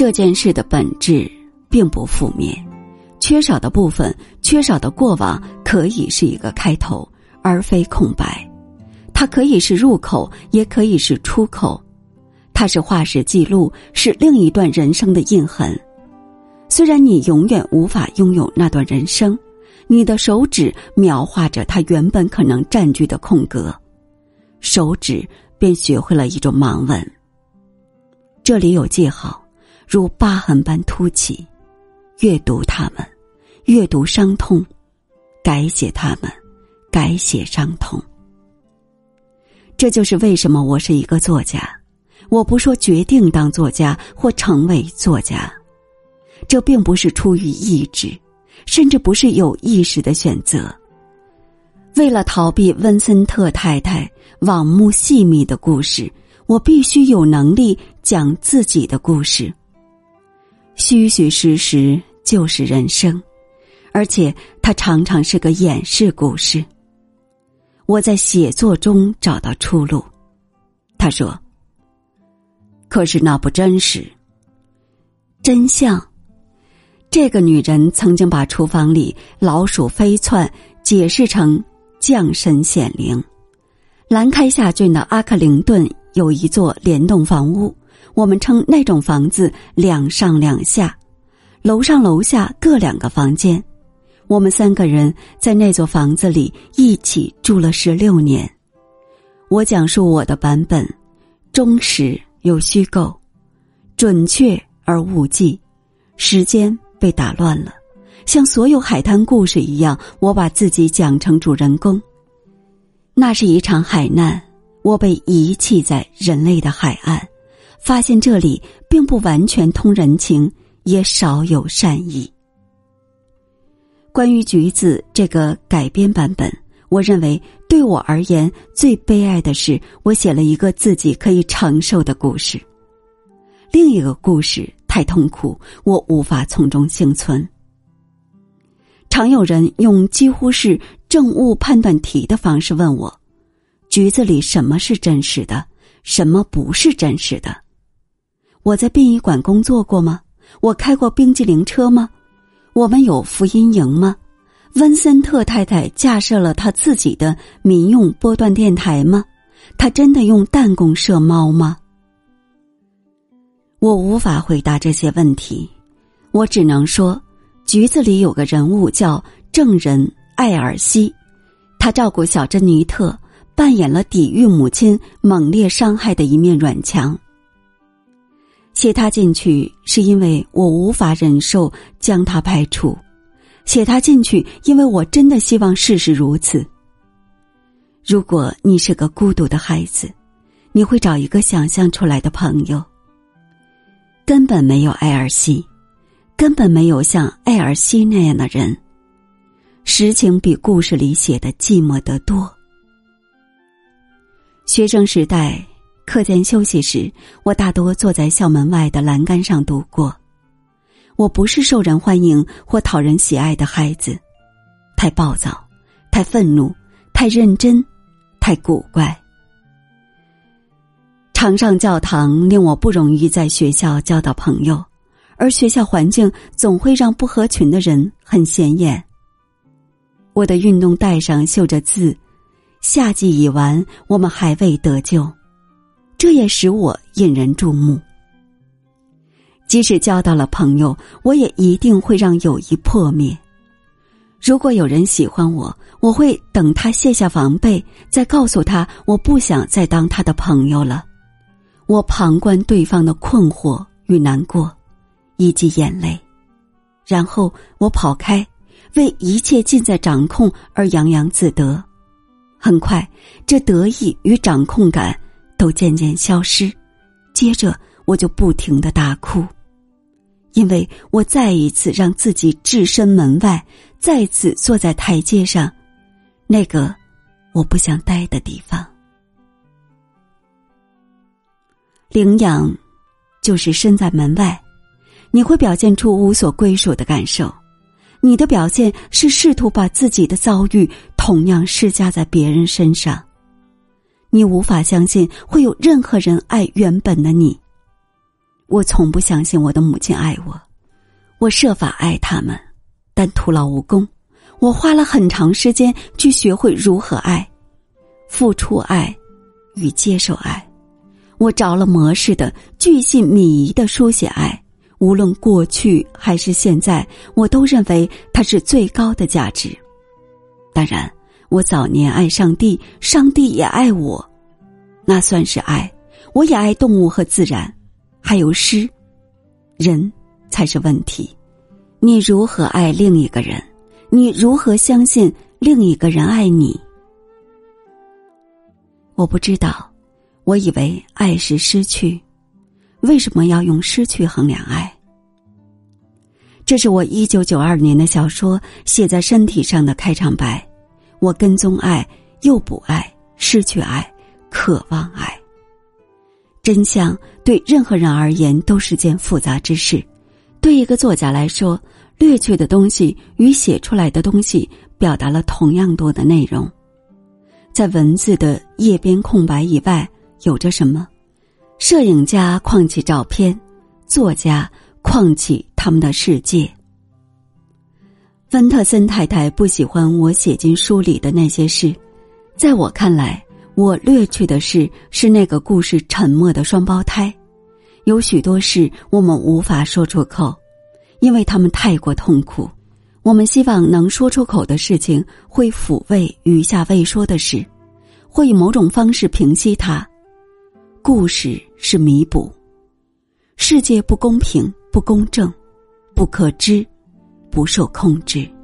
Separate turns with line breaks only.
这件事的本质并不负面，缺少的部分、缺少的过往可以是一个开头，而非空白。它可以是入口，也可以是出口。它是化石记录，是另一段人生的印痕。虽然你永远无法拥有那段人生，你的手指描画着它原本可能占据的空格，手指便学会了一种盲文。这里有记号，如疤痕般凸起。阅读它们，阅读伤痛，改写它们，改写伤痛。这就是为什么我是一个作家。我不说决定当作家或成为作家。这并不是出于意志，甚至不是有意识的选择。为了逃避温森特太太网目细密的故事，我必须有能力讲自己的故事。虚虚实实就是人生，而且它常常是个掩饰故事。我在写作中找到出路。他说：“可是那不真实，真相。”这个女人曾经把厨房里老鼠飞窜解释成降神显灵。兰开夏郡的阿克灵顿有一座联动房屋，我们称那种房子两上两下，楼上楼下各两个房间。我们三个人在那座房子里一起住了十六年。我讲述我的版本，忠实又虚构，准确而无忌，时间。被打乱了，像所有海滩故事一样，我把自己讲成主人公。那是一场海难，我被遗弃在人类的海岸，发现这里并不完全通人情，也少有善意。关于橘子这个改编版本，我认为对我而言最悲哀的是，我写了一个自己可以承受的故事，另一个故事。太痛苦，我无法从中幸存。常有人用几乎是正误判断题的方式问我：“橘子里什么是真实的，什么不是真实的？”我在殡仪馆工作过吗？我开过冰激凌车吗？我们有福音营吗？温森特太太架设了他自己的民用波段电台吗？他真的用弹弓射猫吗？我无法回答这些问题，我只能说，局子里有个人物叫证人艾尔西，他照顾小珍妮特，扮演了抵御母亲猛烈伤害的一面软墙。写他进去是因为我无法忍受将他排除，写他进去，因为我真的希望事实如此。如果你是个孤独的孩子，你会找一个想象出来的朋友。根本没有艾尔西，根本没有像艾尔西那样的人。实情比故事里写的寂寞得多。学生时代，课间休息时，我大多坐在校门外的栏杆上度过。我不是受人欢迎或讨人喜爱的孩子，太暴躁，太愤怒，太认真，太古怪。常上教堂令我不容易在学校交到朋友，而学校环境总会让不合群的人很显眼。我的运动带上绣着字：“夏季已完，我们还未得救。”这也使我引人注目。即使交到了朋友，我也一定会让友谊破灭。如果有人喜欢我，我会等他卸下防备，再告诉他我不想再当他的朋友了。我旁观对方的困惑与难过，以及眼泪，然后我跑开，为一切尽在掌控而洋洋自得。很快，这得意与掌控感都渐渐消失，接着我就不停的大哭，因为我再一次让自己置身门外，再次坐在台阶上，那个我不想待的地方。领养，就是身在门外，你会表现出无所归属的感受。你的表现是试图把自己的遭遇同样施加在别人身上。你无法相信会有任何人爱原本的你。我从不相信我的母亲爱我，我设法爱他们，但徒劳无功。我花了很长时间去学会如何爱，付出爱与接受爱。我着了魔似的、巨细靡遗的书写爱，无论过去还是现在，我都认为它是最高的价值。当然，我早年爱上帝，上帝也爱我，那算是爱。我也爱动物和自然，还有诗，人才是问题。你如何爱另一个人？你如何相信另一个人爱你？我不知道。我以为爱是失去，为什么要用失去衡量爱？这是我一九九二年的小说写在身体上的开场白。我跟踪爱，又不爱，失去爱，渴望爱。真相对任何人而言都是件复杂之事。对一个作家来说，略去的东西与写出来的东西表达了同样多的内容。在文字的页边空白以外。有着什么？摄影家框起照片，作家框起他们的世界。芬特森太太不喜欢我写进书里的那些事，在我看来，我略去的事是那个故事沉默的双胞胎。有许多事我们无法说出口，因为他们太过痛苦。我们希望能说出口的事情会抚慰余下未说的事，会以某种方式平息它。故事是弥补，世界不公平、不公正、不可知、不受控制。